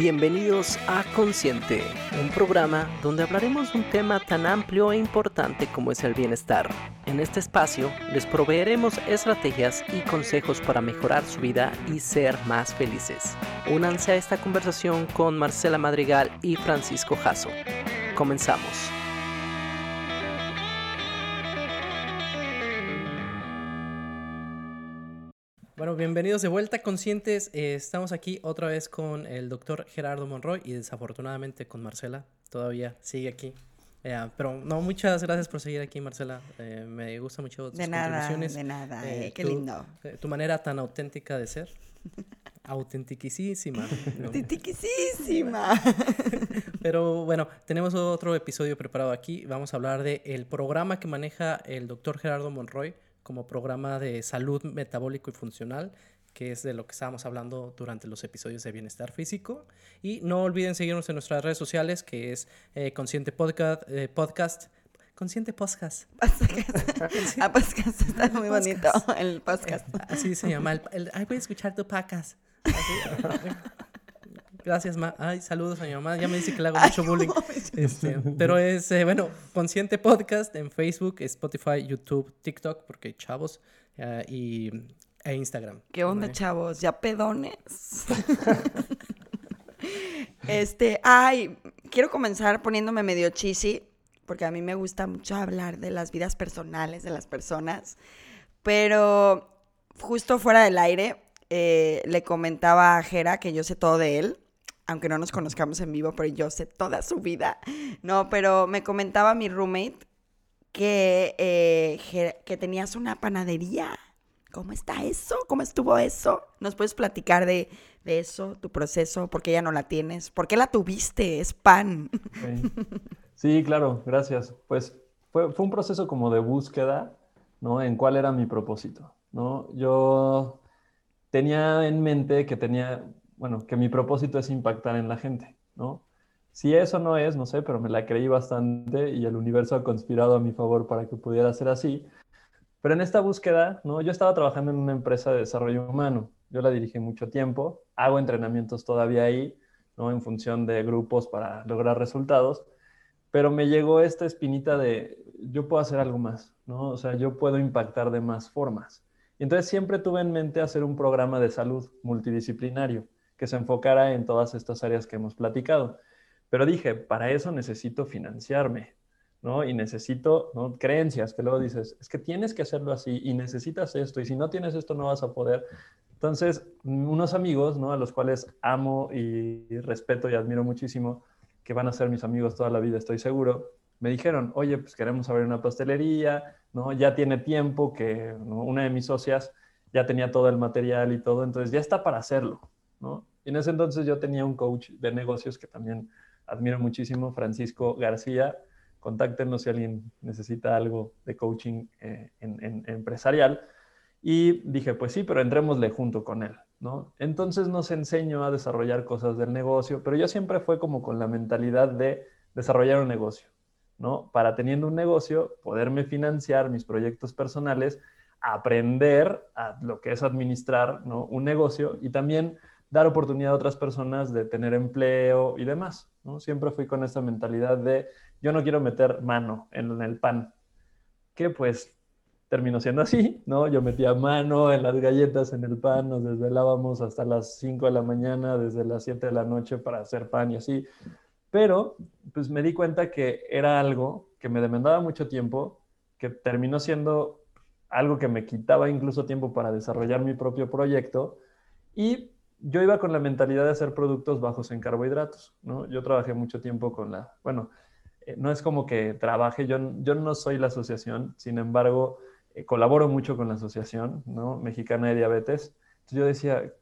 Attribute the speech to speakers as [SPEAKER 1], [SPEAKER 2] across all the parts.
[SPEAKER 1] Bienvenidos a Consciente, un programa donde hablaremos de un tema tan amplio e importante como es el bienestar. En este espacio les proveeremos estrategias y consejos para mejorar su vida y ser más felices. Únanse a esta conversación con Marcela Madrigal y Francisco Jasso. Comenzamos. Bueno, bienvenidos de vuelta conscientes. Eh, estamos aquí otra vez con el doctor Gerardo Monroy y desafortunadamente con Marcela. Todavía sigue aquí. Eh, pero no, muchas gracias por seguir aquí, Marcela. Eh, me gusta mucho tus
[SPEAKER 2] de nada, De nada, qué lindo.
[SPEAKER 1] tu manera tan auténtica de ser. Autentiquísima.
[SPEAKER 2] Autentiquísima.
[SPEAKER 1] Pero bueno, tenemos otro episodio preparado aquí. Vamos a hablar del el programa que maneja el doctor Gerardo Monroy como programa de salud metabólico y funcional, que es de lo que estábamos hablando durante los episodios de bienestar físico. Y no olviden seguirnos en nuestras redes sociales, que es eh, Consciente Podcast, eh, Podcast Consciente Podcast.
[SPEAKER 2] ah, podcast, está muy bonito el podcast.
[SPEAKER 1] Eh, así se llama. El, ay, voy a escuchar tu podcast. Gracias, ma. Ay, saludos a mi mamá. Ya me dice que le hago mucho bullying. Este, pero es, eh, bueno, Consciente Podcast en Facebook, Spotify, YouTube, TikTok, porque chavos, uh, y, e Instagram.
[SPEAKER 2] ¿Qué onda, chavos? ¿Ya pedones? este, ay, quiero comenzar poniéndome medio cheesy, porque a mí me gusta mucho hablar de las vidas personales de las personas, pero justo fuera del aire, eh, le comentaba a Jera que yo sé todo de él aunque no nos conozcamos en vivo, pero yo sé toda su vida. No, pero me comentaba mi roommate que, eh, que tenías una panadería. ¿Cómo está eso? ¿Cómo estuvo eso? ¿Nos puedes platicar de, eso, tu proceso? ¿Por qué ya no la tienes? ¿Por qué la tuviste? Es pan.
[SPEAKER 3] Sí, claro, gracias. Pues fue, fue, un proceso como de búsqueda, ¿no? En cuál era mi propósito, ¿no? Yo tenía en mente que tenía bueno, que mi propósito es impactar en la gente, ¿no? Si eso no es, no sé, pero me la creí bastante y el universo ha conspirado a mi favor para que pudiera ser así. Pero en esta búsqueda, ¿no? Yo estaba trabajando en una empresa de desarrollo humano. Yo la dirigí mucho tiempo, hago entrenamientos todavía ahí, ¿no? En función de grupos para lograr resultados. Pero me llegó esta espinita de, yo puedo hacer algo más, ¿no? O sea, yo puedo impactar de más formas. Y entonces siempre tuve en mente hacer un programa de salud multidisciplinario que se enfocara en todas estas áreas que hemos platicado. Pero dije, para eso necesito financiarme, ¿no? Y necesito ¿no? creencias, que luego dices, es que tienes que hacerlo así y necesitas esto, y si no tienes esto no vas a poder. Entonces, unos amigos, ¿no? A los cuales amo y respeto y admiro muchísimo, que van a ser mis amigos toda la vida, estoy seguro, me dijeron, oye, pues queremos abrir una pastelería, ¿no? Ya tiene tiempo que una de mis socias ya tenía todo el material y todo, entonces ya está para hacerlo, ¿no? En ese entonces yo tenía un coach de negocios que también admiro muchísimo, Francisco García. Contáctenos si alguien necesita algo de coaching eh, en, empresarial. Y dije, pues sí, pero entrémosle junto con él, ¿no? Entonces nos enseñó a desarrollar cosas del negocio, pero yo siempre fue como con la mentalidad de desarrollar un negocio, ¿no? Para teniendo un negocio, poderme financiar mis proyectos personales, aprender a lo que es administrar, ¿no? Un negocio y también dar oportunidad a otras personas de tener empleo y demás. ¿no? Siempre fui con esta mentalidad de yo no quiero meter mano en el pan, que pues terminó siendo así, ¿no? Yo metía mano en las galletas, en el pan, nos desvelábamos hasta las 5 de la mañana, desde las 7 de la noche para hacer pan y así. Pero pues me di cuenta que era algo que me demandaba mucho tiempo, que terminó siendo algo que me quitaba incluso tiempo para desarrollar mi propio proyecto y yo iba con la mentalidad de hacer productos bajos en carbohidratos, ¿no? Yo trabajé mucho tiempo con la, bueno, eh, no es como que trabaje, yo, yo no soy la asociación, sin embargo, eh, colaboro mucho con la asociación, ¿no? Mexicana de Diabetes. Entonces yo decía,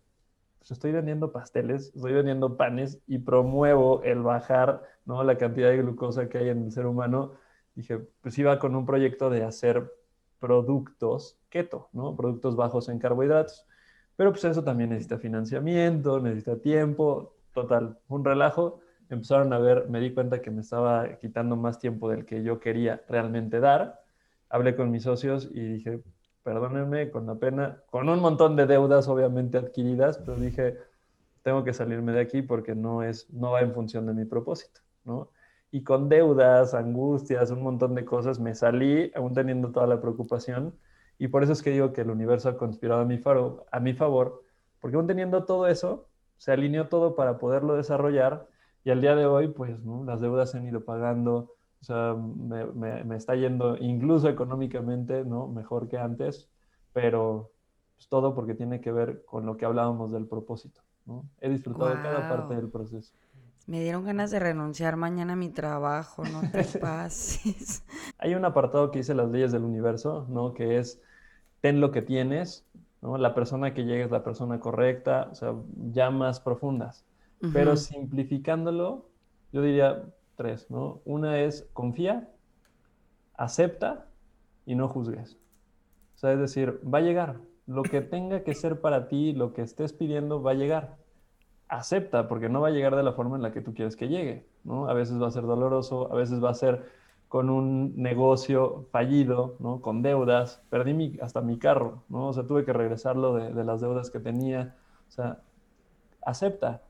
[SPEAKER 3] pues estoy vendiendo pasteles, estoy vendiendo panes y promuevo el bajar, ¿no? La cantidad de glucosa que hay en el ser humano. Dije, pues iba con un proyecto de hacer productos keto, ¿no? Productos bajos en carbohidratos. Pero pues eso también necesita financiamiento, necesita tiempo, total, un relajo. Empezaron a ver, me di cuenta que me estaba quitando más tiempo del que yo quería realmente dar. Hablé con mis socios y dije, perdónenme, con la pena, con un montón de deudas obviamente adquiridas, pero dije, tengo que salirme de aquí porque no, es, no va en función de mi propósito, ¿no? Y con deudas, angustias, un montón de cosas, me salí aún teniendo toda la preocupación. Y por eso es que digo que el universo ha conspirado a mi, faro, a mi favor, porque aún teniendo todo eso, se alineó todo para poderlo desarrollar. Y al día de hoy, pues, ¿no? las deudas se han ido pagando, o sea, me, me, me, está yendo incluso económicamente, ¿no? Mejor que antes, pero pues, todo porque tiene que ver con lo que hablábamos del propósito, ¿no? He disfrutado wow. cada parte del proceso.
[SPEAKER 2] Me dieron ganas de renunciar mañana a mi trabajo, no te pases.
[SPEAKER 3] Hay un apartado que dice las leyes del universo, ¿no? Que es, ten lo que tienes, ¿no? La persona que llega es la persona correcta, o sea, ya más profundas. Uh -huh. Pero simplificándolo, yo diría tres, ¿no? Una es confía, acepta y no juzgues. O sea, es decir, va a llegar. Lo que tenga que ser para ti, lo que estés pidiendo, va a llegar acepta, porque no va a llegar de la forma en la que tú quieres que llegue, ¿no? A veces va a ser doloroso, a veces va a ser con un negocio fallido, ¿no? Con deudas, perdí mi, hasta mi carro, ¿no? O sea, tuve que regresarlo de, de, las deudas que tenía, o sea, acepta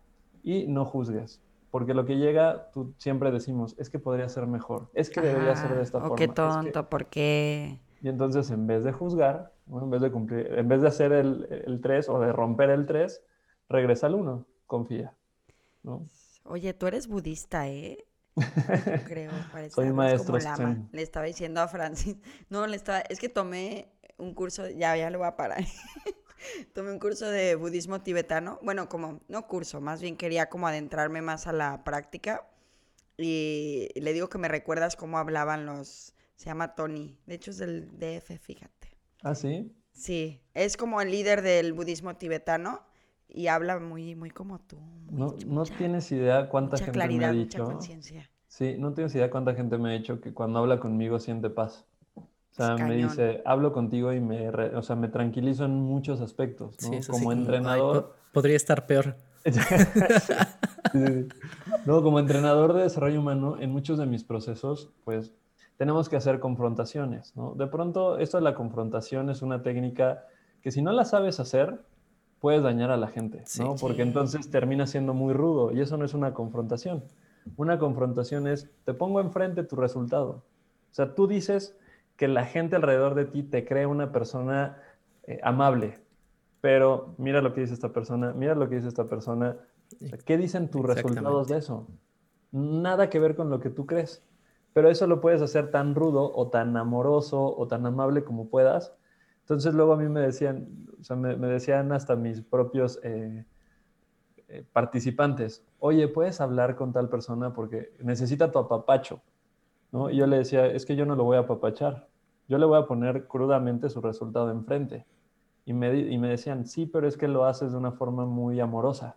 [SPEAKER 3] y no juzgues, porque lo que llega, tú siempre decimos, es que podría ser mejor, es que Ajá, debería ser de esta
[SPEAKER 2] o
[SPEAKER 3] forma.
[SPEAKER 2] qué tonto,
[SPEAKER 3] es que...
[SPEAKER 2] ¿por qué?
[SPEAKER 3] Y entonces, en vez de juzgar, ¿no? en vez de cumplir, en vez de hacer el 3 o de romper el 3, regresa al 1 confía. ¿no?
[SPEAKER 2] Oye, tú eres budista, ¿eh? Creo, parece.
[SPEAKER 3] Soy maestro.
[SPEAKER 2] Como. Le estaba diciendo a Francis. No, le estaba. Es que tomé un curso. Ya, ya lo voy a parar. tomé un curso de budismo tibetano. Bueno, como, no curso, más bien quería como adentrarme más a la práctica. Y le digo que me recuerdas cómo hablaban los. Se llama Tony. De hecho, es del DF, fíjate.
[SPEAKER 3] ¿Ah, sí?
[SPEAKER 2] Sí. Es como el líder del budismo tibetano y habla muy, muy como tú. Muy,
[SPEAKER 3] no, no tienes idea cuánta
[SPEAKER 2] mucha
[SPEAKER 3] gente
[SPEAKER 2] claridad,
[SPEAKER 3] me ha dicho.
[SPEAKER 2] Mucha conciencia.
[SPEAKER 3] Sí, no tienes idea cuánta gente me ha dicho que cuando habla conmigo siente paz. O sea,
[SPEAKER 2] Es
[SPEAKER 3] me
[SPEAKER 2] cañón.
[SPEAKER 3] dice, hablo contigo y me, re- o sea, me tranquilizo en muchos aspectos, ¿no?
[SPEAKER 1] Sí,
[SPEAKER 3] como
[SPEAKER 1] "Ay,
[SPEAKER 3] entrenador.
[SPEAKER 1] po- podría estar peor.
[SPEAKER 3] Sí. No, como entrenador de desarrollo humano, en muchos de mis procesos, pues tenemos que hacer confrontaciones, ¿no? De pronto, esto de la confrontación es una técnica que si no la sabes hacer, puedes dañar a la gente, ¿no? Porque entonces termina siendo muy rudo y eso no es una confrontación. Una confrontación es, te pongo enfrente tu resultado. O sea, tú dices que la gente alrededor de ti te cree una persona eh, amable, pero mira lo que dice esta persona, mira lo que dice esta persona. O sea, ¿Qué dicen tus resultados de eso? Nada que ver con lo que tú crees. Pero eso lo puedes hacer tan rudo o tan amoroso o tan amable como puedas. Entonces luego a mí me decían, o sea, me, me decían hasta mis propios eh, eh, participantes, oye, ¿puedes hablar con tal persona porque necesita tu apapacho? ¿No? Y yo le decía, es que yo no lo voy a apapachar, yo le voy a poner crudamente su resultado enfrente. Y me, y me decían, sí, pero es que lo haces de una forma muy amorosa.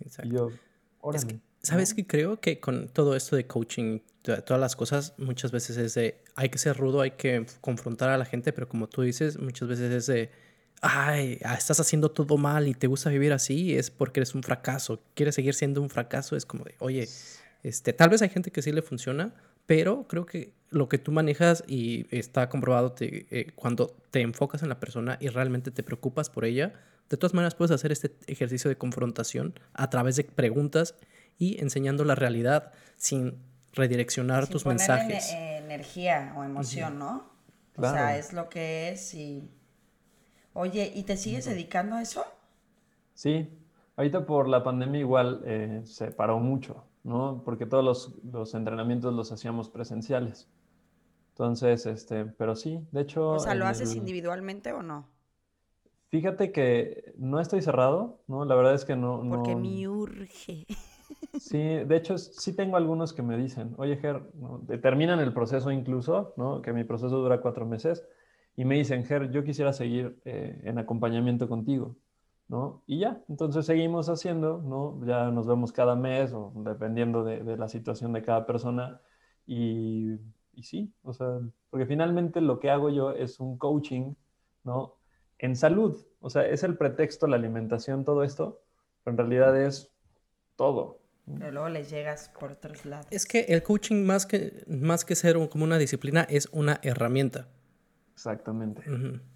[SPEAKER 1] Exacto.
[SPEAKER 3] Y yo,
[SPEAKER 1] Es
[SPEAKER 3] órale.
[SPEAKER 1] que, ¿Sabes qué? Creo que con todo esto de coaching, to- todas las cosas, muchas veces es de, hay que ser rudo, hay que confrontar a la gente, pero como tú dices, muchas veces es de, ay, ah, estás haciendo todo mal y te gusta vivir así, es porque eres un fracaso. Quieres seguir siendo un fracaso, es como de, oye, este, tal vez hay gente que sí le funciona, pero creo que lo que tú manejas y está comprobado te- eh, cuando te enfocas en la persona y realmente te preocupas por ella, de todas maneras puedes hacer este ejercicio de confrontación a través de preguntas y enseñando la realidad sin redireccionar
[SPEAKER 2] Sin
[SPEAKER 1] tus
[SPEAKER 2] ponerle
[SPEAKER 1] mensajes.
[SPEAKER 2] ene- energía o emoción, ¿no? O
[SPEAKER 3] Claro.
[SPEAKER 2] sea, es lo que es y... Oye, ¿y te sigues dedicando a eso?
[SPEAKER 3] Sí, ahorita por la pandemia igual eh, se paró mucho, ¿no? Porque todos los, los entrenamientos los hacíamos presenciales. Entonces, este, pero sí, de hecho...
[SPEAKER 2] O sea, ¿lo
[SPEAKER 3] en
[SPEAKER 2] haces
[SPEAKER 3] el-
[SPEAKER 2] individualmente o no?
[SPEAKER 3] Fíjate que no estoy cerrado, ¿no? La verdad es que no...
[SPEAKER 2] Porque
[SPEAKER 3] no-
[SPEAKER 2] me urge.
[SPEAKER 3] Sí, de hecho sí tengo algunos que me dicen, oye Ger, ¿no? Terminan el proceso incluso, ¿no? Que mi proceso dura cuatro meses, y me dicen, Ger, yo quisiera seguir eh, en acompañamiento contigo, ¿no? Y ya, entonces seguimos haciendo, ¿no? Ya nos vemos cada mes o dependiendo de, de la situación de cada persona, y, y sí, o sea, porque finalmente lo que hago yo es un coaching, ¿no? En salud, o sea, es el pretexto, la alimentación, todo esto, pero en realidad es todo.
[SPEAKER 2] Pero luego les llegas por otros lados.
[SPEAKER 1] Es que el coaching más que, más que ser un- como una disciplina es una herramienta.
[SPEAKER 3] Exactamente.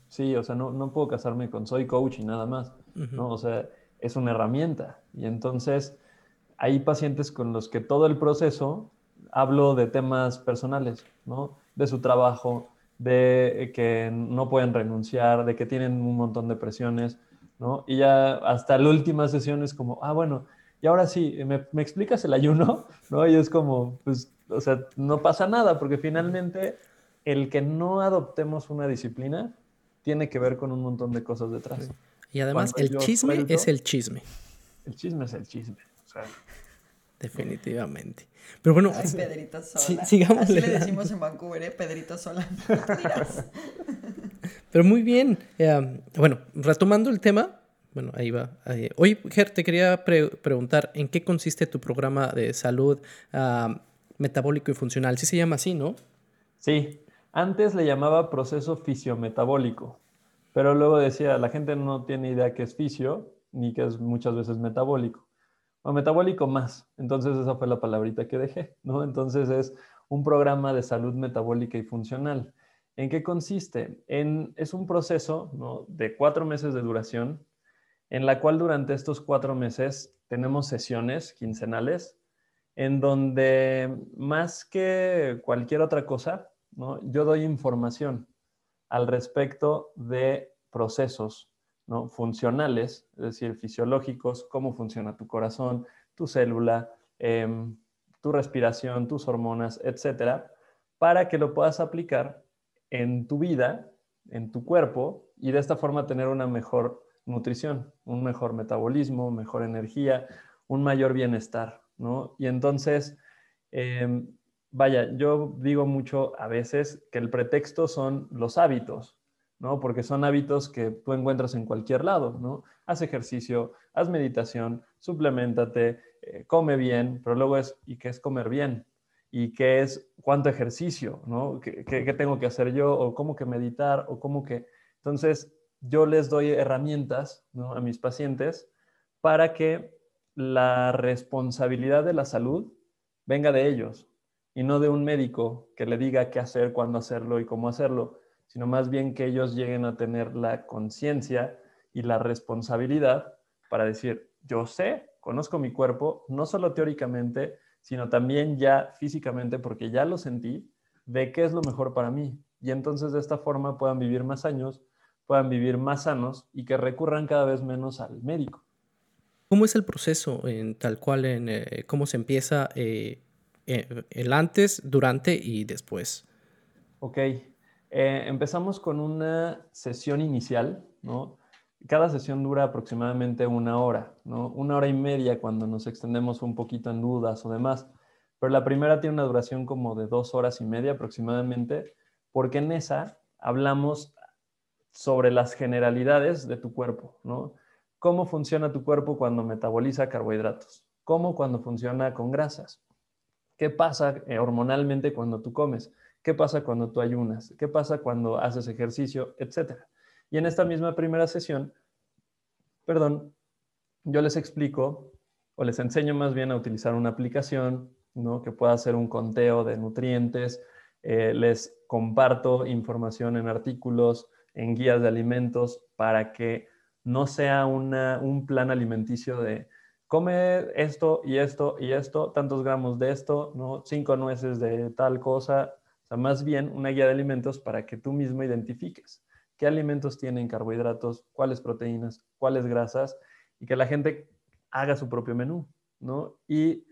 [SPEAKER 3] Sí, o sea, no, no puedo casarme con soy coach y nada más, ¿no? O sea, es una herramienta. Y entonces hay pacientes con los que todo el proceso hablo de temas personales, ¿no? De su trabajo, de que no pueden renunciar, de que tienen un montón de presiones, ¿no? Y ya hasta la última sesión es como, ah, bueno, y ahora sí, ¿me, ¿me, explicas el ayuno? ¿No? Y es como, pues, o sea, no pasa nada, porque finalmente el que no adoptemos una disciplina tiene que ver con un montón de cosas detrás.
[SPEAKER 1] Y además, el chisme es el chisme.
[SPEAKER 3] El chisme es el chisme.
[SPEAKER 1] Definitivamente. Pero bueno,
[SPEAKER 2] Ay, Pedrito Sola. sigamos. Así le decimos en Vancouver, ¿eh? Pedrito Sola.
[SPEAKER 1] Pero muy bien. Eh, bueno, retomando el tema, bueno, ahí va. Hoy, Ger, te quería preguntar, ¿en qué consiste tu programa de salud ah, metabólico y funcional? Sí se llama así, ¿no?
[SPEAKER 3] Sí. Antes le llamaba proceso fisiometabólico, pero luego decía, la gente no tiene idea qué es fisio, ni que es muchas veces metabólico o metabólico más. Entonces esa fue la palabrita que dejé, ¿no? Entonces es un programa de salud metabólica y funcional. ¿En qué consiste? En, es un proceso ¿no? de cuatro meses de duración, en la cual durante estos cuatro meses tenemos sesiones quincenales, en donde más que cualquier otra cosa, ¿no? yo doy información al respecto de procesos ¿no? funcionales, es decir, fisiológicos, cómo funciona tu corazón, tu célula, em, tu respiración, tus hormonas, etcétera, para que lo puedas aplicar en tu vida, en tu cuerpo, y de esta forma tener una mejor nutrición, un mejor metabolismo, mejor energía, un mayor bienestar, ¿no? Y entonces, em, vaya, yo digo mucho a veces que el pretexto son los hábitos, ¿no? Porque son hábitos que tú encuentras en cualquier lado, ¿no? Haz ejercicio, haz meditación, suplementate, eh, come bien, pero luego es, ¿y qué es comer bien? ¿Y qué es cuánto ejercicio, ¿no? ¿Qué, qué tengo que hacer yo? ¿O cómo que meditar? ¿O cómo que...? Entonces, yo les doy herramientas ¿no? a mis pacientes para que la responsabilidad de la salud venga de ellos y no de un médico que le diga qué hacer, cuándo hacerlo y cómo hacerlo, sino más bien que ellos lleguen a tener la conciencia y la responsabilidad para decir, yo sé, conozco mi cuerpo, no solo teóricamente, sino también ya físicamente, porque ya lo sentí, de qué es lo mejor para mí. Y entonces de esta forma puedan vivir más años, puedan vivir más sanos y que recurran cada vez menos al médico.
[SPEAKER 1] ¿Cómo es el proceso en tal cual, en eh, cómo se empieza eh, eh, el antes, durante y después?
[SPEAKER 3] Ok, empezamos con una sesión inicial, ¿no? Cada sesión dura aproximadamente una hora, ¿no? Una hora y media cuando nos extendemos un poquito en dudas o demás. Pero la primera tiene una duración como de dos horas y media aproximadamente, porque en esa hablamos sobre las generalidades de tu cuerpo, ¿no? Cómo funciona tu cuerpo cuando metaboliza carbohidratos, cómo cuando funciona con grasas, qué pasa eh, hormonalmente cuando tú comes, ¿Qué pasa cuando tú ayunas? ¿Qué pasa cuando haces ejercicio? Etcétera. Y en esta misma primera sesión, perdón, yo les explico o les enseño más bien a utilizar una aplicación ¿no? que pueda hacer un conteo de nutrientes, eh, les comparto información en artículos, en guías de alimentos, para que no sea un plan alimenticio de come esto y esto y esto, tantos gramos de esto, ¿no? cinco nueces de tal cosa, sea, más bien una guía de alimentos para que tú mismo identifiques qué alimentos tienen carbohidratos, cuáles proteínas, cuáles grasas y que la gente haga su propio menú, ¿no? Y,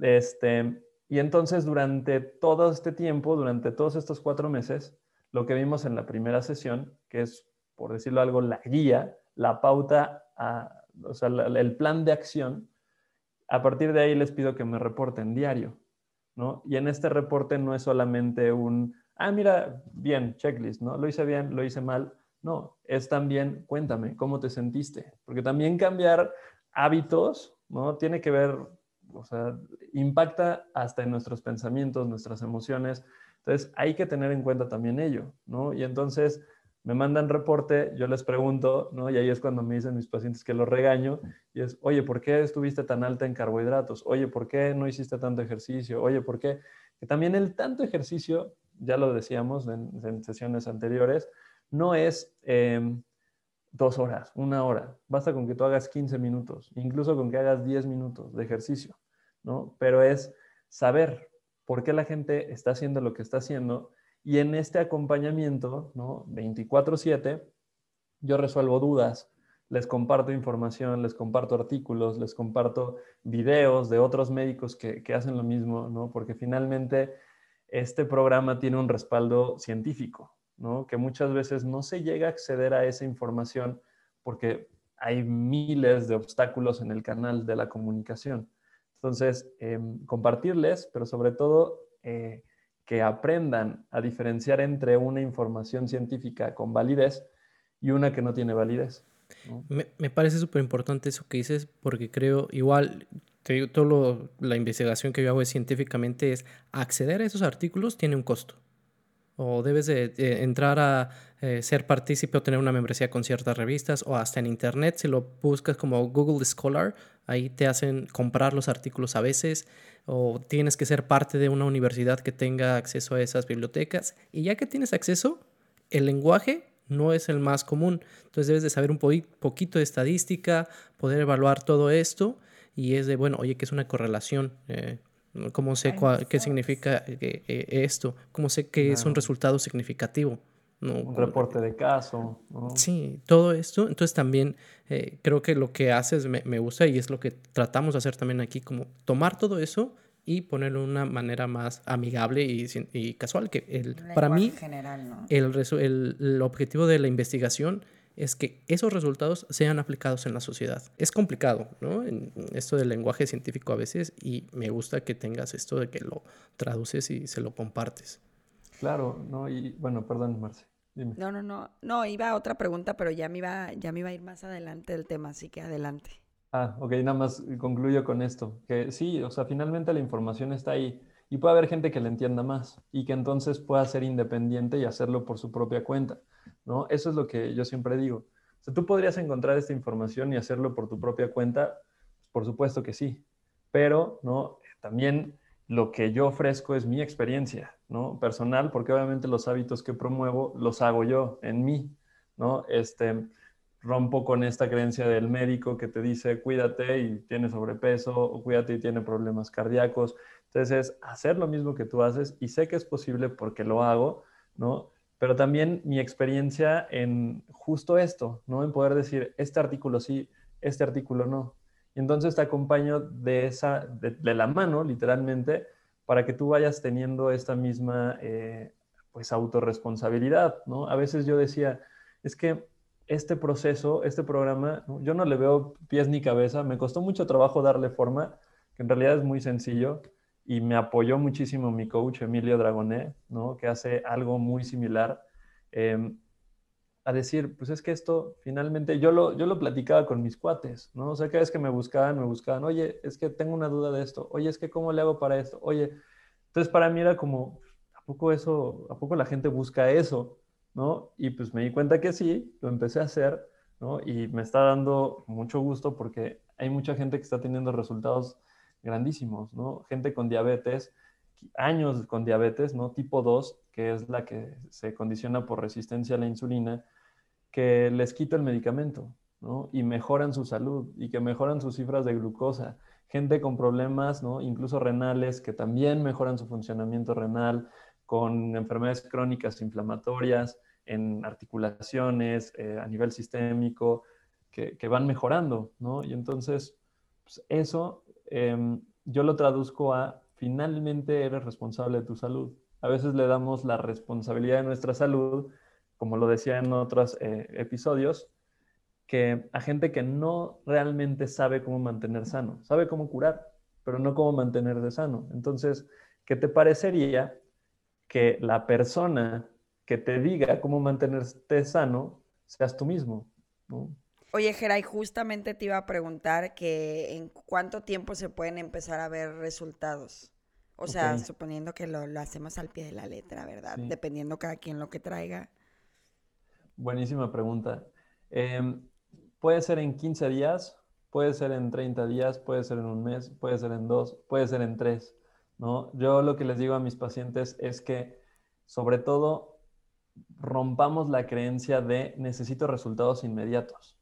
[SPEAKER 3] este, y entonces durante todo este tiempo, durante todos estos cuatro meses, lo que vimos en la primera sesión, que es, por decirlo algo, la guía, la pauta, o sea, el plan de acción, a partir de ahí les pido que me reporten diario. Y en este reporte no es solamente un, ah, mira, bien, checklist, ¿no? Lo hice bien, lo hice mal. No, es también, cuéntame, ¿cómo te sentiste? Porque también cambiar hábitos, ¿no? Tiene que ver, o sea, impacta hasta en nuestros pensamientos, nuestras emociones. Entonces, hay que tener en cuenta también ello, ¿no? Y entonces, me mandan reporte, yo les pregunto, ¿no? Y ahí es cuando me dicen mis pacientes que los regaño, y es, oye, ¿por qué estuviste tan alta en carbohidratos? Oye, ¿por qué no hiciste tanto ejercicio? Oye, ¿por qué? Que también el tanto ejercicio, ya lo decíamos en, sesiones anteriores, no es, em, dos horas, una hora. Basta con que tú hagas 15 minutos, incluso con que hagas 10 minutos de ejercicio, ¿no? Pero es saber por qué la gente está haciendo lo que está haciendo y en este acompañamiento, ¿no? 24/7, yo resuelvo dudas, les comparto información, les comparto artículos, les comparto videos de otros médicos que, que hacen lo mismo, ¿no? Porque finalmente este programa tiene un respaldo científico, ¿no? Que muchas veces no se llega a acceder a esa información porque hay miles de obstáculos en el canal de la comunicación. Entonces, em, compartirles, pero sobre todo eh, que aprendan a diferenciar entre una información científica con validez y una que no tiene validez.
[SPEAKER 1] Me, parece súper importante eso que dices porque creo, igual, te digo, toda la investigación que yo hago científicamente es acceder a esos artículos tiene un costo o debes de, entrar a eh, ser partícipe o tener una membresía con ciertas revistas o hasta en internet si lo buscas como Google Scholar ahí te hacen comprar los artículos a veces o tienes que ser parte de una universidad que tenga acceso a esas bibliotecas y ya que tienes acceso el lenguaje no es el más común. Entonces debes de saber un poquito de estadística poder evaluar todo esto y es de bueno oye que es una correlación eh, ¿Cómo sé qué significa eh, eh, esto? ¿Cómo sé que es un resultado significativo?
[SPEAKER 3] un reporte de caso.
[SPEAKER 1] Sí, todo esto. Entonces también eh, creo que lo que haces me, me, gusta y es lo que tratamos de hacer también aquí, como tomar todo eso y ponerlo de una manera más amigable y, y casual. Que el, para mí, general, el, el, el objetivo de la investigación es que esos resultados sean aplicados en la sociedad. Es complicado, ¿no? En esto del lenguaje científico a veces y me gusta que tengas esto de que lo traduces y se lo compartes.
[SPEAKER 3] Claro, no, y bueno, perdón, Marce.
[SPEAKER 2] Dime. No, no, no, no, iba a otra pregunta, pero ya me iba, ya me iba a ir más adelante del tema, así que adelante.
[SPEAKER 3] Ah, ok, nada más concluyo con esto, que sí, o sea, finalmente la información está ahí y puede haber gente que la entienda más y que entonces pueda ser independiente y hacerlo por su propia cuenta. ¿no? Eso es lo que yo siempre digo. O tú podrías encontrar esta información y hacerlo por tu propia cuenta, por supuesto que sí, pero, ¿no? También lo que yo ofrezco es mi experiencia, ¿no? Personal, porque obviamente los hábitos que promuevo los hago yo, en mí, ¿no? Este, rompo con esta creencia del médico que te dice cuídate y tiene sobrepeso o cuídate y tiene problemas cardíacos. Entonces es hacer lo mismo que tú haces y sé que es posible porque lo hago, ¿no? pero también mi experiencia en justo esto, ¿no? En poder decir, este artículo sí, este artículo no. Y entonces te acompaño de, esa, de, la mano, literalmente, para que tú vayas teniendo esta misma, eh, pues, autorresponsabilidad, ¿no? A veces yo decía, es que este proceso, este programa, yo no le veo pies ni cabeza, me costó mucho trabajo darle forma, que en realidad es muy sencillo, y me apoyó muchísimo mi coach Emilio Dragoné, ¿no? que hace algo muy similar, em, a decir, pues es que esto finalmente, yo lo, yo lo platicaba con mis cuates, ¿no? O sea, cada vez que me buscaban, me buscaban, oye, es que tengo una duda de esto, oye, es que cómo le hago para esto, oye, entonces para mí era como, ¿a poco eso, a poco la gente busca eso? ¿No? Y pues me di cuenta que sí, lo empecé a hacer, ¿no? Y me está dando mucho gusto porque hay mucha gente que está teniendo resultados grandísimos, ¿no? Gente con diabetes, años con diabetes, ¿no? Tipo 2, que es la que se condiciona por resistencia a la insulina, que les quita el medicamento, ¿no? Y mejoran su salud y que mejoran sus cifras de glucosa. Gente con problemas, ¿no? Incluso renales, que también mejoran su funcionamiento renal, con enfermedades crónicas inflamatorias, en articulaciones, eh, a nivel sistémico, que, van mejorando, ¿no? Y entonces, pues eso Em, yo lo traduzco a finalmente eres responsable de tu salud. A veces le damos la responsabilidad de nuestra salud, como lo decía en otros eh, episodios, que a gente que no realmente sabe cómo mantener sano, sabe cómo curar, pero no cómo mantenerse sano. Entonces, ¿qué te parecería que la persona que te diga cómo mantenerte sano seas tú mismo? ¿no?
[SPEAKER 2] Oye, Geray, justamente te iba a preguntar que en cuánto tiempo se pueden empezar a ver resultados. O sea, suponiendo que lo, hacemos al pie de la letra, ¿verdad? Dependiendo cada quien lo que traiga.
[SPEAKER 3] Buenísima pregunta. Em, puede ser en 15 días, puede ser en 30 días, puede ser en un mes, puede ser en dos, puede ser en tres, ¿no? Yo lo que les digo a mis pacientes es que, sobre todo, rompamos la creencia de necesito resultados inmediatos,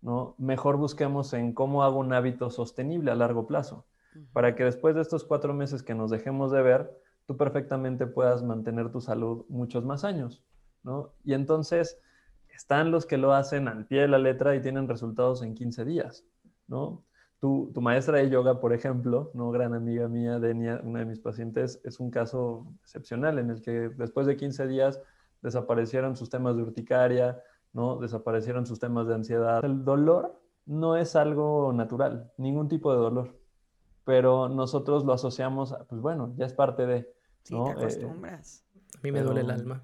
[SPEAKER 3] ¿no? Mejor busquemos en cómo hago un hábito sostenible a largo plazo, para que después de estos cuatro meses que nos dejemos de ver, tú perfectamente puedas mantener tu salud muchos más años, ¿no? Y entonces están los que lo hacen al pie de la letra y tienen resultados en 15 días, ¿no? Tu, tu, maestra de yoga, por ejemplo, no gran amiga mía, Denia, una de mis pacientes, es un caso excepcional en el que después de 15 días desaparecieron sus temas de urticaria, ¿no? Desaparecieron sus temas de ansiedad. El dolor no es algo natural, ningún tipo de dolor, pero nosotros lo asociamos, a, pues bueno, ya es parte de...
[SPEAKER 2] ¿no? Sí, te eh, acostumbras.
[SPEAKER 1] a mí me duele el alma.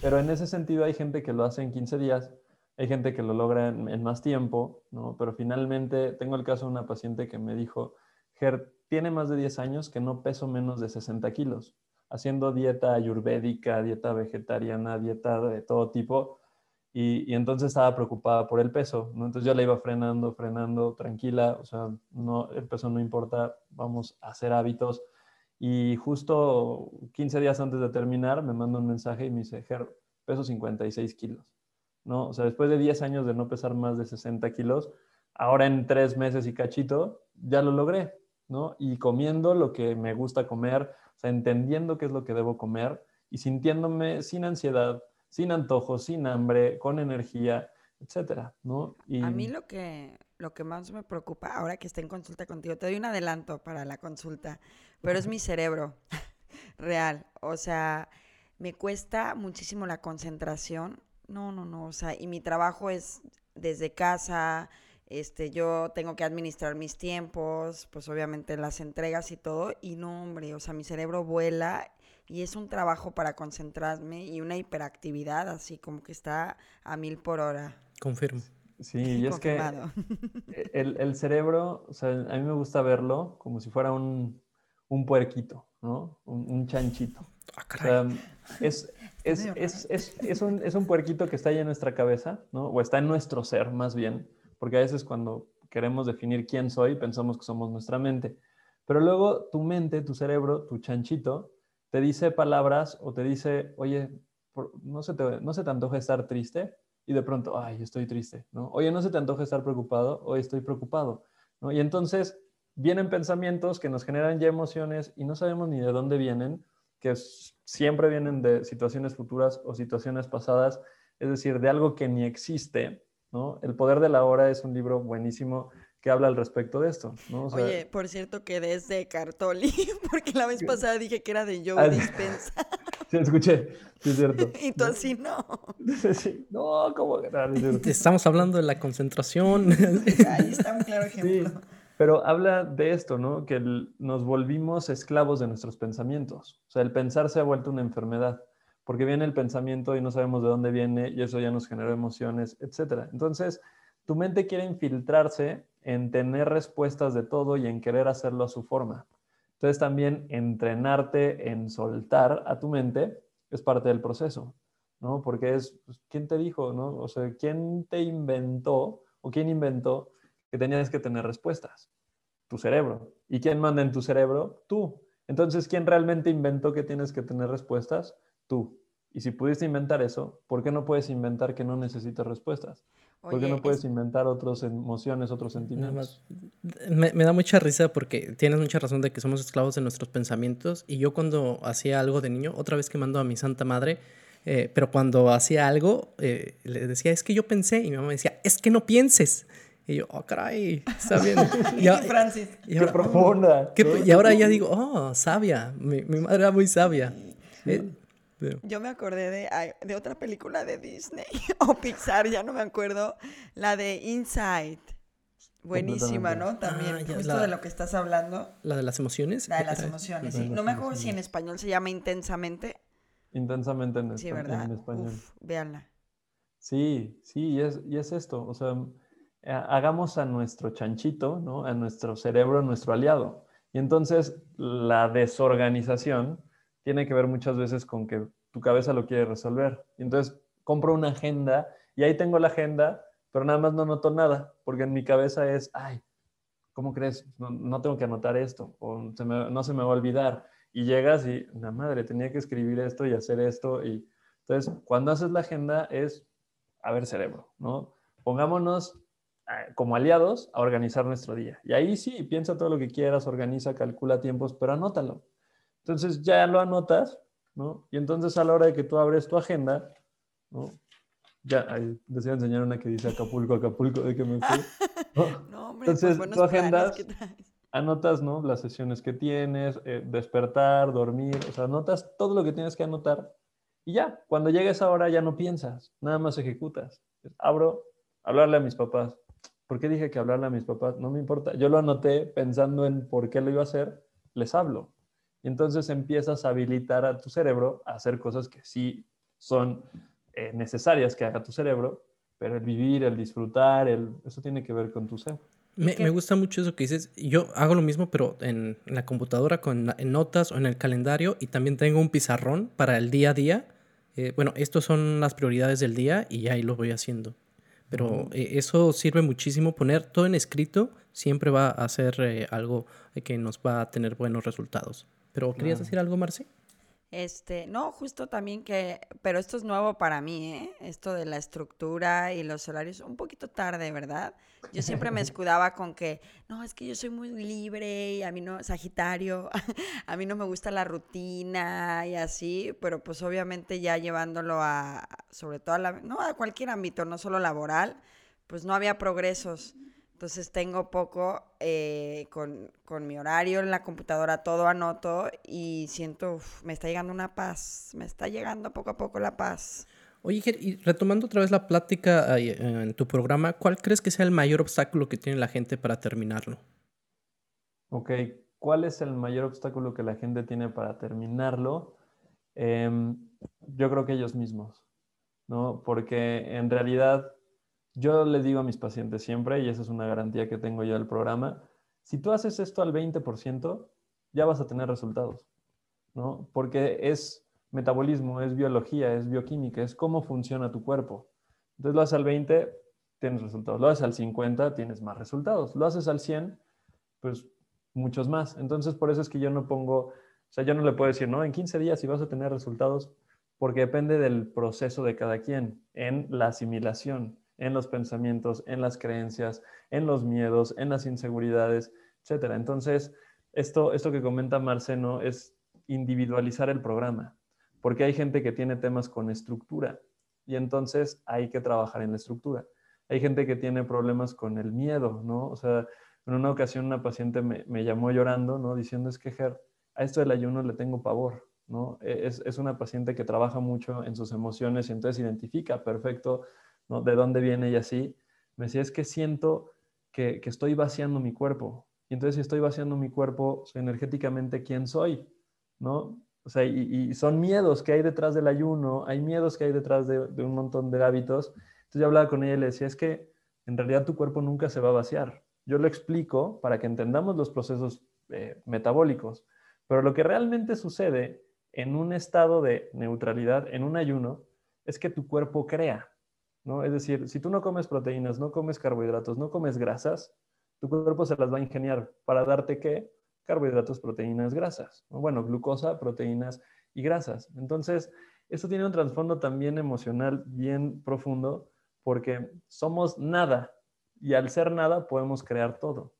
[SPEAKER 3] Pero en ese sentido hay gente que lo hace en 15 días, hay gente que lo logra en, en más tiempo, ¿no? Pero finalmente tengo el caso de una paciente que me dijo, Ger, tiene más de 10 años que no peso menos de 60 kilos haciendo dieta ayurvédica, dieta vegetariana, dieta de todo tipo, y, entonces estaba preocupada por el peso, ¿no? Entonces yo la iba frenando, frenando, tranquila, o sea, no, el peso no importa, vamos a hacer hábitos. Y justo 15 días antes de terminar me manda un mensaje y me dice, Ger, peso 56 kilos, ¿no? O sea, después de 10 años de no pesar más de 60 kilos, ahora en 3 meses y cachito, ya lo logré, ¿no? Y comiendo lo que me gusta comer, o sea, entendiendo qué es lo que debo comer y sintiéndome sin ansiedad, sin antojos, sin hambre, con energía, etcétera, ¿no?
[SPEAKER 2] A mí lo que, lo que más me preocupa ahora que esté en consulta contigo, te doy un adelanto para la consulta, pero es mi cerebro real. O sea, me cuesta muchísimo la concentración. No, no, no. O sea, y mi trabajo es desde casa, este, yo tengo que administrar mis tiempos, pues obviamente las entregas y todo, y no, hombre, o sea, mi cerebro vuela y es un trabajo para concentrarme y una hiperactividad así como que está a mil por hora.
[SPEAKER 1] Confirmo.
[SPEAKER 3] Sí, y es que el, el, cerebro, o sea, a mí me gusta verlo como si fuera un, un puerquito, ¿no? Un, chanchito. Ah, es, es, es, es, un, es un puerquito que está ahí en nuestra cabeza, ¿no? O está en nuestro ser, más bien porque a veces cuando queremos definir quién soy, pensamos que somos nuestra mente. Pero luego tu mente, tu cerebro, tu chanchito, te dice palabras o te dice, oye, no se te, no se te antoja estar triste y de pronto, ay, estoy triste, ¿no? Oye, no se te antoja estar preocupado, hoy estoy preocupado, ¿no? Y entonces vienen pensamientos que nos generan ya emociones y no sabemos ni de dónde vienen, que siempre vienen de situaciones futuras o situaciones pasadas, es decir, de algo que ni existe el poder de la hora es un libro buenísimo que habla al respecto de esto,
[SPEAKER 2] Oye, por cierto que desde Cartoli, porque la vez pasada dije que era de Joe ah, Dispensa.
[SPEAKER 3] Sí, escuché, sí es cierto.
[SPEAKER 2] y tú así no.
[SPEAKER 3] Sí, no, ¿cómo
[SPEAKER 1] Estamos hablando de la concentración.
[SPEAKER 2] Ahí está un claro ejemplo. Sí,
[SPEAKER 3] pero habla de esto, ¿no? Que nos volvimos esclavos de nuestros pensamientos. O sea, el pensar se ha vuelto una enfermedad porque viene el pensamiento y no sabemos de dónde viene y eso ya nos genera emociones, etc. Entonces, tu mente quiere infiltrarse en tener respuestas de todo y en querer hacerlo a su forma. Entonces, también entrenarte en soltar a tu mente es parte del proceso, ¿no? Porque es, pues, ¿quién te dijo, no? O sea, ¿quién te inventó o quién inventó que tenías que tener respuestas? Tu cerebro. ¿Y quién manda en tu cerebro? Tú. Entonces, ¿quién realmente inventó que tienes que tener respuestas? tú. Y si pudiste inventar eso, ¿por qué no puedes inventar que no necesitas respuestas? ¿Por qué no puedes inventar otras emociones, otros sentimientos?
[SPEAKER 1] Me, da mucha risa porque tienes mucha razón de que somos esclavos de nuestros pensamientos. Y yo cuando hacía algo de niño, otra vez que mando a mi santa madre, eh, pero cuando hacía algo, eh, le decía, es que yo pensé. Y mi mamá me decía, es que no pienses. Y yo, oh, caray, está bien.
[SPEAKER 2] y, Francis.
[SPEAKER 3] Y qué profunda.
[SPEAKER 1] y ahora ya digo, oh, sabia. Mi, mi madre era muy sabia. Eh,
[SPEAKER 2] yo me acordé de, de otra película de Disney o Pixar, ya no me acuerdo, la de Inside. Buenísima, ¿no? También, ah, justo de lo que estás hablando.
[SPEAKER 1] ¿La de las emociones?
[SPEAKER 2] La de las emociones, sí. No me acuerdo si en español se llama Intensamente.
[SPEAKER 3] Intensamente en, sí, ¿verdad? en español. Uf,
[SPEAKER 2] véanla.
[SPEAKER 3] Sí, sí, y es, y es esto. O sea, hagamos a nuestro chanchito, ¿no? A nuestro cerebro, nuestro aliado. Y entonces la desorganización tiene que ver muchas veces con que tu cabeza lo quiere resolver. Entonces compro una agenda y ahí tengo la agenda, pero nada más no noto nada, porque en mi cabeza es, ay, ¿cómo crees? No, tengo que anotar esto, o no se me va a olvidar. Y llegas y, la madre, tenía que escribir esto y hacer esto, y Entonces, cuando haces la agenda es, a ver, cerebro, ¿no? Pongámonos eh, como aliados a organizar nuestro día. Y ahí sí, piensa todo lo que quieras, organiza, calcula tiempos, pero anótalo. Entonces ya lo anotas, ¿no? Y entonces a la hora de que tú abres tu agenda, ¿no? Ya, ahí les enseñar una que dice Acapulco, Acapulco, de que me fui.
[SPEAKER 2] No, hombre, pues
[SPEAKER 3] entonces,
[SPEAKER 2] buenos
[SPEAKER 3] tu
[SPEAKER 2] planes
[SPEAKER 3] agenda,
[SPEAKER 2] que traes.
[SPEAKER 3] anotas, ¿no? Las sesiones que tienes, eh, despertar, dormir, o sea, anotas todo lo que tienes que anotar y ya, cuando llegue esa hora ya no piensas, nada más ejecutas. Abro, hablarle a mis papás. ¿Por qué dije que hablarle a mis papás? No me importa. Yo lo anoté pensando en por qué lo iba a hacer, les hablo. Y entonces empiezas a habilitar a tu cerebro a hacer cosas que sí son eh, necesarias que haga tu cerebro, pero el vivir, el disfrutar, el, eso tiene que ver con tu ser.
[SPEAKER 1] Me, me gusta mucho eso que dices. Yo hago lo mismo, pero en, en la computadora, con la- en notas o en el calendario. Y también tengo un pizarrón para el día a día. Eh, bueno, estos son las prioridades del día y ahí lo voy haciendo. Pero eh, eso sirve muchísimo. Poner todo en escrito siempre va a ser eh, algo que nos va a tener buenos resultados. Pero, ¿querías decir algo, Marci?
[SPEAKER 2] Este, no, justo también que, pero esto es nuevo para mí, ¿eh? Esto de la estructura y los horarios, un poquito tarde, ¿verdad? Yo siempre me escudaba con que, no, es que yo soy muy libre y a mí no, Sagitario, a mí no me gusta la rutina y así, pero pues obviamente ya llevándolo a, sobre todo a, la- no, a cualquier ámbito, no solo laboral, pues no había progresos. Entonces tengo poco eh, con, con mi horario en la computadora, todo anoto y siento, uf, me está llegando una paz, me está llegando poco a poco la paz.
[SPEAKER 1] Oye, Ger, y retomando otra vez la plática eh, en tu programa, ¿cuál crees que sea el mayor obstáculo que tiene la gente para terminarlo?
[SPEAKER 3] Ok, ¿cuál es el mayor obstáculo que la gente tiene para terminarlo? Em, yo creo que ellos mismos, ¿no? Porque en realidad yo le digo a mis pacientes siempre, y esa es una garantía que tengo yo del programa, si tú haces esto al 20%, ya vas a tener resultados, ¿no? Porque es metabolismo, es biología, es bioquímica, es cómo funciona tu cuerpo. Entonces lo haces al 20, tienes resultados. Lo haces al 50, tienes más resultados. Lo haces al 100, pues muchos más. Entonces, por eso es que yo no pongo, o sea, yo no le puedo decir, no, en 15 días si vas a tener resultados, porque depende del proceso de cada quien, en la asimilación, en los pensamientos, en las creencias, en los miedos, en las inseguridades, etcétera. Entonces, esto, esto que comenta Marceno es individualizar el programa, porque hay gente que tiene temas con estructura y entonces hay que trabajar en la estructura. Hay gente que tiene problemas con el miedo, ¿no? O sea, en una ocasión una paciente me, me llamó llorando, ¿no? Diciendo, es que, a esto del ayuno le tengo pavor, ¿no? E, Es, es una paciente que trabaja mucho en sus emociones y entonces identifica perfecto, ¿no? De dónde viene y así. Me decía, es que siento que, que estoy vaciando mi cuerpo. Y entonces si estoy vaciando mi cuerpo, energéticamente quién soy, ¿no? O sea, y, son miedos que hay detrás del ayuno, hay miedos que hay detrás de, de un montón de hábitos. Entonces yo hablaba con ella y le decía, es que en realidad tu cuerpo nunca se va a vaciar. Yo lo explico para que entendamos los procesos eh, metabólicos, pero lo que realmente sucede en un estado de neutralidad, en un ayuno, es que tu cuerpo crea, ¿no? Es decir, si tú no comes proteínas, no comes carbohidratos, no comes grasas, tu cuerpo se las va a ingeniar para darte qué? Carbohidratos, proteínas, grasas. ¿no? Bueno, glucosa, proteínas y grasas. Entonces, esto tiene un trasfondo también emocional bien profundo porque somos nada y al ser nada podemos crear todo.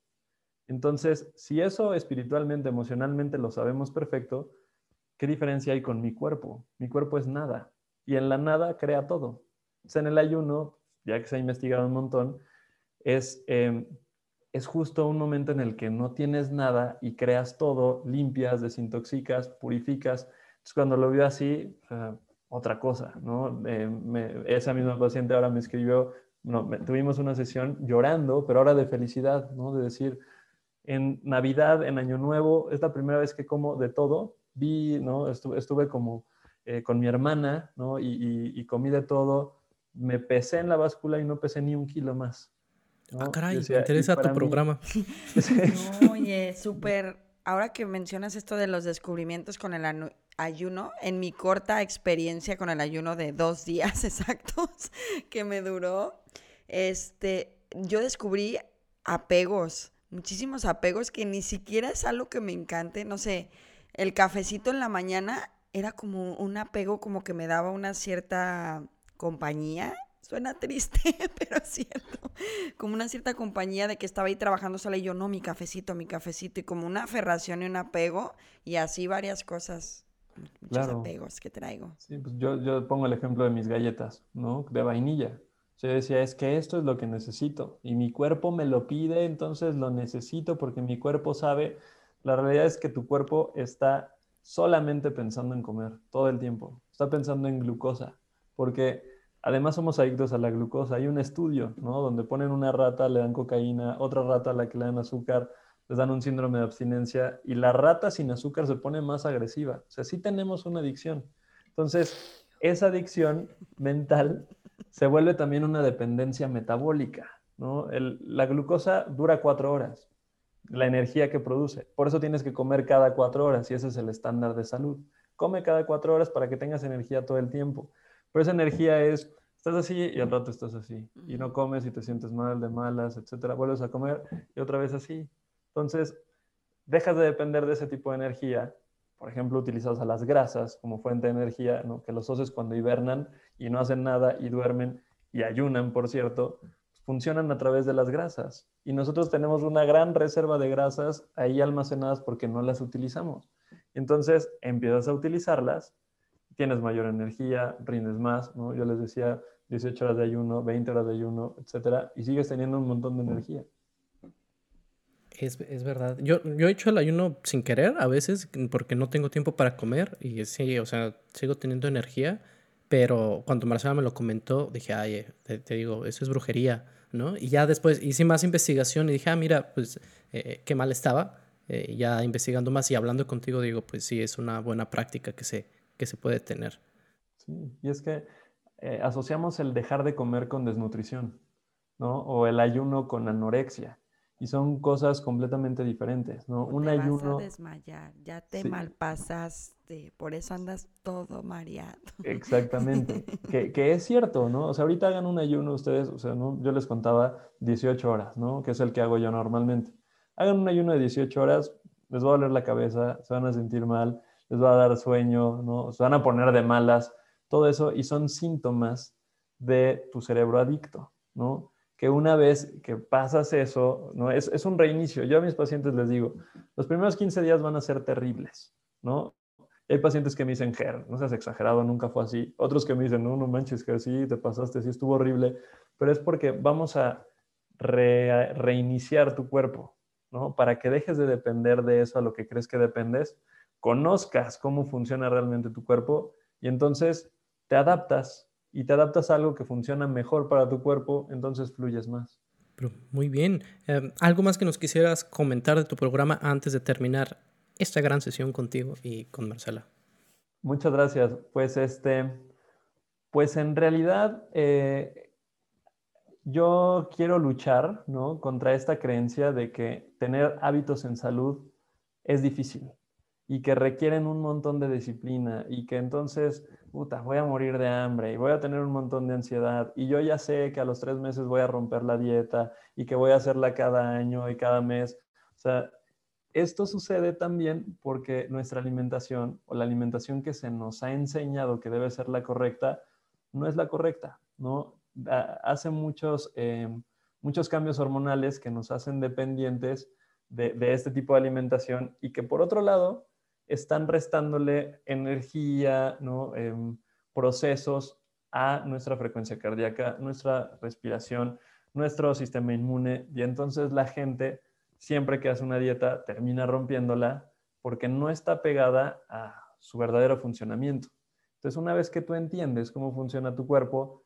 [SPEAKER 3] Entonces, si eso espiritualmente, emocionalmente lo sabemos perfecto, ¿qué diferencia hay con mi cuerpo? Mi cuerpo es nada y en la nada crea todo. En el ayuno, ya que se ha investigado un montón, es, eh, es justo un momento en el que no tienes nada y creas todo, limpias, desintoxicas, purificas. Entonces, cuando lo vio así, otra cosa, ¿no? Me, esa misma paciente ahora me escribió, no, tuvimos una sesión llorando, pero ahora de felicidad, ¿no? De decir, en Navidad, en Año Nuevo, es la primera vez que como de todo. Vi, ¿no? Estuve, estuve como eh, con mi hermana, ¿no? Y, comí de todo. Me pesé en la báscula y no pesé ni un kilo más. ¿no?
[SPEAKER 1] Ah, caray, decía, me interesa tu mí... programa.
[SPEAKER 2] no, oye, súper. Ahora que mencionas esto de los descubrimientos con el ayuno, en mi corta experiencia con el ayuno de dos días exactos que me duró, este, yo descubrí apegos, muchísimos apegos que ni siquiera es algo que me encante, no sé, el cafecito en la mañana era como un apego, como que me daba una cierta compañía. Suena triste, pero es cierto. Como una cierta compañía de que estaba ahí trabajando sola y yo, no, mi cafecito, mi cafecito. Y como una aferración y un apego. Y así varias cosas, muchos apegos que traigo.
[SPEAKER 3] Sí, pues yo, yo pongo el ejemplo de mis galletas, ¿no? De vainilla. Yo decía, es que esto es lo que necesito. Y mi cuerpo me lo pide, entonces lo necesito porque mi cuerpo sabe. La realidad es que tu cuerpo está solamente pensando en comer todo el tiempo. Está pensando en glucosa, porque además somos adictos a la glucosa. Hay un estudio, ¿no? Donde ponen una rata, le dan cocaína, otra rata a la que le dan azúcar, les dan un síndrome de abstinencia y la rata sin azúcar se pone más agresiva. O sea, sí tenemos una adicción. Entonces, esa adicción mental se vuelve también una dependencia metabólica, ¿no? la glucosa dura cuatro horas la energía que produce. Por eso tienes que comer cada cuatro horas y ese es el estándar de salud. Come cada cuatro horas para que tengas energía todo el tiempo. Pero esa energía es, estás así y al rato estás así. Y no comes y te sientes mal, de malas, etcétera. Vuelves a comer y otra vez así. Entonces, dejas de depender de ese tipo de energía. Por ejemplo, utilizas a las grasas como fuente de energía, ¿no? que los osos cuando hibernan y no hacen nada y duermen y ayunan, por cierto, funcionan a través de las grasas. Y nosotros tenemos una gran reserva de grasas ahí almacenadas porque no las utilizamos. Entonces empiezas a utilizarlas, tienes mayor energía, rindes más, ¿no? Yo les decía 18 horas de ayuno, 20 horas de ayuno, etcétera, y sigues teniendo un montón de energía.
[SPEAKER 1] Es, es, verdad. Yo, yo he hecho el ayuno sin querer a veces porque no tengo tiempo para comer y sí, o sea, sigo teniendo energía, pero cuando Marcela me lo comentó, dije, ay, te, te digo, eso es brujería. ¿no? Y ya después hice más investigación y dije, ah, mira, pues eh, qué mal estaba. Eh, ya investigando más y hablando contigo, digo, pues sí, es una buena práctica que se, que se puede tener.
[SPEAKER 3] Sí, y es que eh, asociamos el dejar de comer con desnutrición, ¿no? O el ayuno con anorexia y son cosas completamente diferentes, ¿no?
[SPEAKER 2] un ayuno. Vas a desmayar, ya te malpasaste, por eso andas todo mareado.
[SPEAKER 3] Exactamente, que, es cierto, ¿no? O sea, ahorita hagan un ayuno ustedes, o sea, yo les contaba 18 horas, ¿no? Que es el que hago yo normalmente. Hagan un ayuno de 18 horas, les va a doler la cabeza, se van a sentir mal, les va a dar sueño, ¿no? Se van a poner de malas, todo eso, y son síntomas de tu cerebro adicto, ¿no? que una vez que pasas eso, ¿no? Es, es, un reinicio. Yo a mis pacientes les digo, los primeros 15 días van a ser terribles, ¿no? Hay pacientes que me dicen, Ger, no seas exagerado, nunca fue así. Otros que me dicen, no, no manches, que sí, te pasaste, sí, estuvo horrible. Pero es porque vamos a reiniciar tu cuerpo, ¿no? Para que dejes de depender de eso a lo que crees que dependes, conozcas cómo funciona realmente tu cuerpo y entonces te adaptas y te adaptas a algo que funciona mejor para tu cuerpo, entonces fluyes más.
[SPEAKER 1] Pero muy bien. Em, ¿Algo más que nos quisieras comentar de tu programa antes de terminar esta gran sesión contigo y con Marcela?
[SPEAKER 3] Muchas gracias. Pues este, pues en realidad eh, yo quiero luchar ¿no? contra esta creencia de que tener hábitos en salud es difícil y que requieren un montón de disciplina y que entonces puta, voy a morir de hambre y voy a tener un montón de ansiedad y yo ya sé que a los tres meses voy a romper la dieta y que voy a hacerla cada año y cada mes. O sea, esto sucede también porque nuestra alimentación o la alimentación que se nos ha enseñado que debe ser la correcta, no es la correcta, ¿no? Hace muchos, em, muchos cambios hormonales que nos hacen dependientes de, de este tipo de alimentación y que por otro lado, están restándole energía, ¿no? Em, procesos a nuestra frecuencia cardíaca, nuestra respiración, nuestro sistema inmune. Y entonces la gente, siempre que hace una dieta, termina rompiéndola porque no está pegada a su verdadero funcionamiento. Entonces, una vez que tú entiendes cómo funciona tu cuerpo,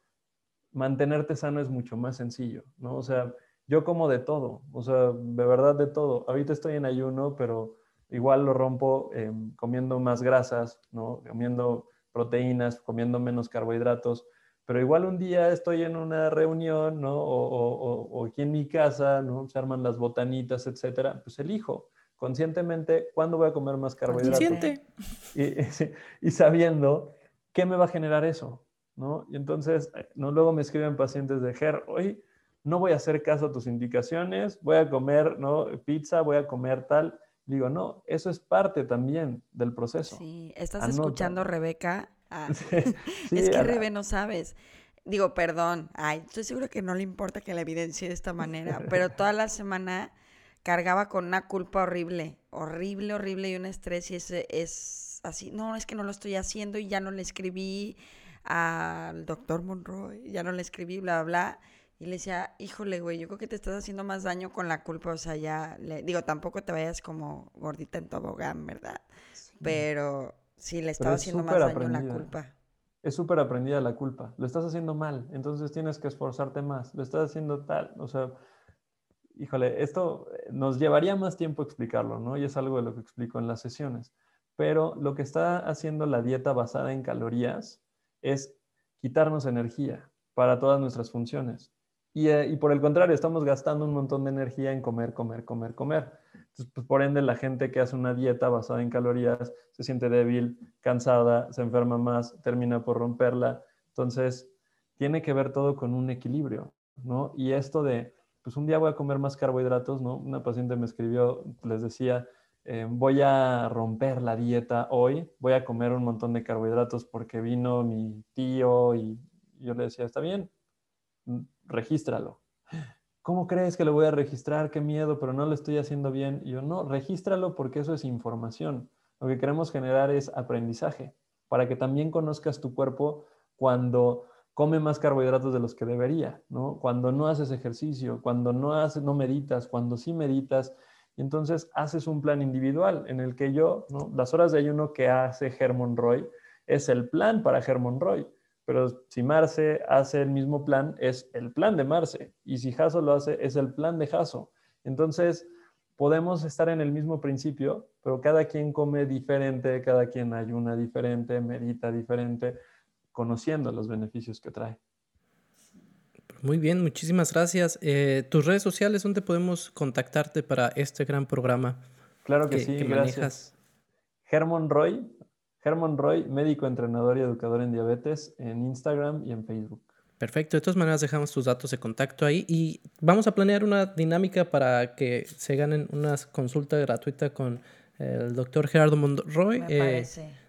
[SPEAKER 3] mantenerte sano es mucho más sencillo, ¿no? O sea, yo como de todo, o sea, de verdad de todo. Ahorita estoy en ayuno, pero igual lo rompo em, comiendo más grasas, ¿no? Comiendo proteínas, comiendo menos carbohidratos, pero igual un día estoy en una reunión, ¿no? O, aquí en mi casa, ¿no? Se arman las botanitas, etcétera, pues elijo conscientemente cuándo voy a comer más carbohidratos. Y, y, sabiendo qué me va a generar eso, ¿no? Y entonces, eh, ¿no? luego me escriben pacientes de GER, hoy no voy a hacer caso a tus indicaciones, voy a comer, ¿no? Pizza, voy a comer tal, Digo, no, eso es parte también del proceso.
[SPEAKER 2] Sí, estás escuchando, Rebeca. Ah, es que Rebe no sabes. Digo, perdón, ay, estoy seguro que no le importa que la evidencie de esta manera, pero toda la semana cargaba con una culpa horrible, horrible, horrible y un estrés y ese es así, no, es que no lo estoy haciendo y ya no le escribí al doctor Monroy, ya no le escribí, bla, bla. Y le decía, híjole, güey, yo creo que te estás haciendo más daño con la culpa. O sea, ya, le digo, tampoco te vayas como gordita en tobogán, ¿verdad? Pero sí, le estaba haciendo más daño la culpa.
[SPEAKER 3] Es súper aprendida la culpa. Lo estás haciendo mal, entonces tienes que esforzarte más. Lo estás haciendo tal. O sea, híjole, esto nos llevaría más tiempo explicarlo, ¿no? Y es algo de lo que explico en las sesiones. Pero lo que está haciendo la dieta basada en calorías es quitarnos energía para todas nuestras funciones. Eh, y, por el contrario, estamos gastando un montón de energía en comer, comer, comer, comer. Entonces, pues, por ende, la gente que hace una dieta basada en calorías se siente débil, cansada, se enferma más, termina por romperla. Entonces, tiene que ver todo con un equilibrio, ¿no? Y esto de, pues un día voy a comer más carbohidratos, ¿no? Una paciente me escribió, les decía, eh, voy a romper la dieta hoy, voy a comer un montón de carbohidratos porque vino mi tío y yo le decía, está bien, regístralo. ¿Cómo crees que lo voy a registrar? Qué miedo, pero no lo estoy haciendo bien. Y yo, no, regístralo porque eso es información. Lo que queremos generar es aprendizaje para que también conozcas tu cuerpo cuando come más carbohidratos de los que debería, ¿no? Cuando no haces ejercicio, cuando no, no meditas, cuando sí meditas. Y entonces haces un plan individual en el que yo, las horas de ayuno que hace Hermon Roy es el plan para Hermon Roy. Pero si Marce hace el mismo plan, es el plan de Marce. Y si Jaso lo hace, es el plan de Jaso. Entonces, podemos estar en el mismo principio, pero cada quien come diferente, cada quien ayuna diferente, medita diferente, conociendo los beneficios que trae.
[SPEAKER 1] Muy bien, muchísimas gracias. Eh, ¿Tus redes sociales, dónde podemos contactarte para este gran programa?
[SPEAKER 3] Claro que, sí, gracias. Germon Roy, Herman Roy, médico, entrenador y educador en diabetes, en Instagram y en Facebook.
[SPEAKER 1] Perfecto, de todas maneras dejamos tus datos de contacto ahí y vamos a planear una dinámica para que se ganen una consulta gratuita con el doctor Gerardo Monroy.
[SPEAKER 2] Eh,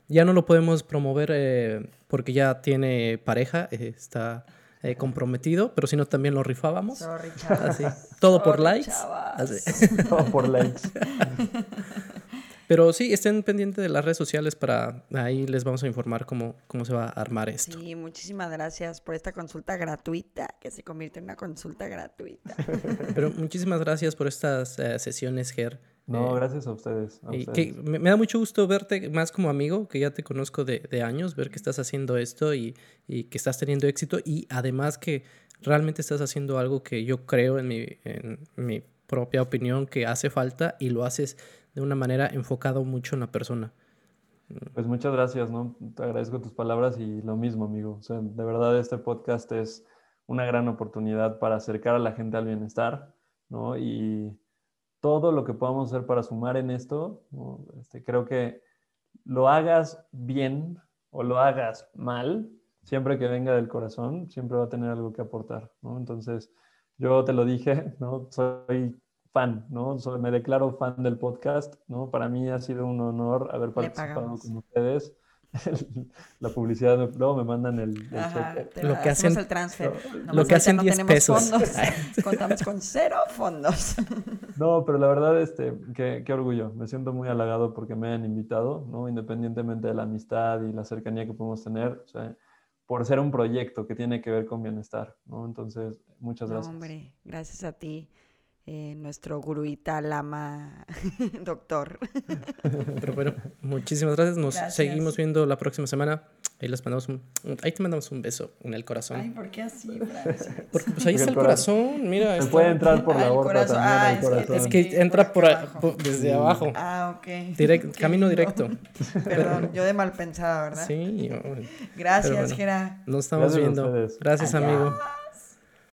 [SPEAKER 1] ya no lo podemos promover eh, porque ya tiene pareja, eh, está comprometido, pero si no también lo rifábamos. Todo por likes.
[SPEAKER 3] Todo por likes.
[SPEAKER 1] Pero sí, estén pendientes de las redes sociales para ahí les vamos a informar cómo, cómo se va a armar esto.
[SPEAKER 2] Sí, muchísimas gracias por esta consulta gratuita, que se convierte en una consulta gratuita.
[SPEAKER 1] Pero muchísimas gracias por estas eh, sesiones, Ger.
[SPEAKER 3] No, eh, gracias a ustedes.
[SPEAKER 1] Que me, da mucho gusto verte más como amigo, que ya te conozco de, de años, ver que estás haciendo esto y, y, que estás teniendo éxito y además que realmente estás haciendo algo que yo creo en mi, en mi propia opinión que hace falta y lo haces de una manera enfocado mucho en la persona.
[SPEAKER 3] Pues muchas gracias, ¿no? Te agradezco tus palabras y lo mismo, amigo. O sea, de verdad este podcast es una gran oportunidad para acercar a la gente al bienestar, ¿no? Y todo lo que podamos hacer para sumar en esto, este, creo que lo hagas bien o lo hagas mal, siempre que venga del corazón, siempre va a tener algo que aportar, ¿no? Entonces, yo te lo dije, ¿no? Soy fan, ¿no? me declaro fan del podcast, ¿no? Para mí ha sido un honor haber participado con ustedes. la publicidad, luego me mandan el, cheque.
[SPEAKER 2] Lo que hacen, el transfer.
[SPEAKER 1] lo que hacen 10 pesos.
[SPEAKER 2] Contamos con cero fondos.
[SPEAKER 3] no, pero la verdad, este, qué, qué, orgullo. Me siento muy halagado porque me han invitado, ¿no? Independientemente de la amistad y la cercanía que podemos tener, o sea, por ser un proyecto que tiene que ver con bienestar, ¿no? Entonces, muchas gracias.
[SPEAKER 2] hombre, gracias a ti. Eh, nuestro guruita lama doctor.
[SPEAKER 1] Pero bueno, muchísimas gracias. Nos seguimos viendo la próxima semana. Ahí les mandamos un, ahí te mandamos un beso en el corazón.
[SPEAKER 2] Ay, ¿por qué así,
[SPEAKER 1] Porque pues ahí está el corazón, mira.
[SPEAKER 3] Se puede entrar por la también. Ah,
[SPEAKER 1] es, que, entra por, desde abajo.
[SPEAKER 2] Ah, ok.
[SPEAKER 1] Direct, camino directo.
[SPEAKER 2] Perdón, yo de mal pensada, ¿verdad?
[SPEAKER 1] Sí.
[SPEAKER 2] Gracias, Gera.
[SPEAKER 1] Nos estamos viendo. Gracias, amigo.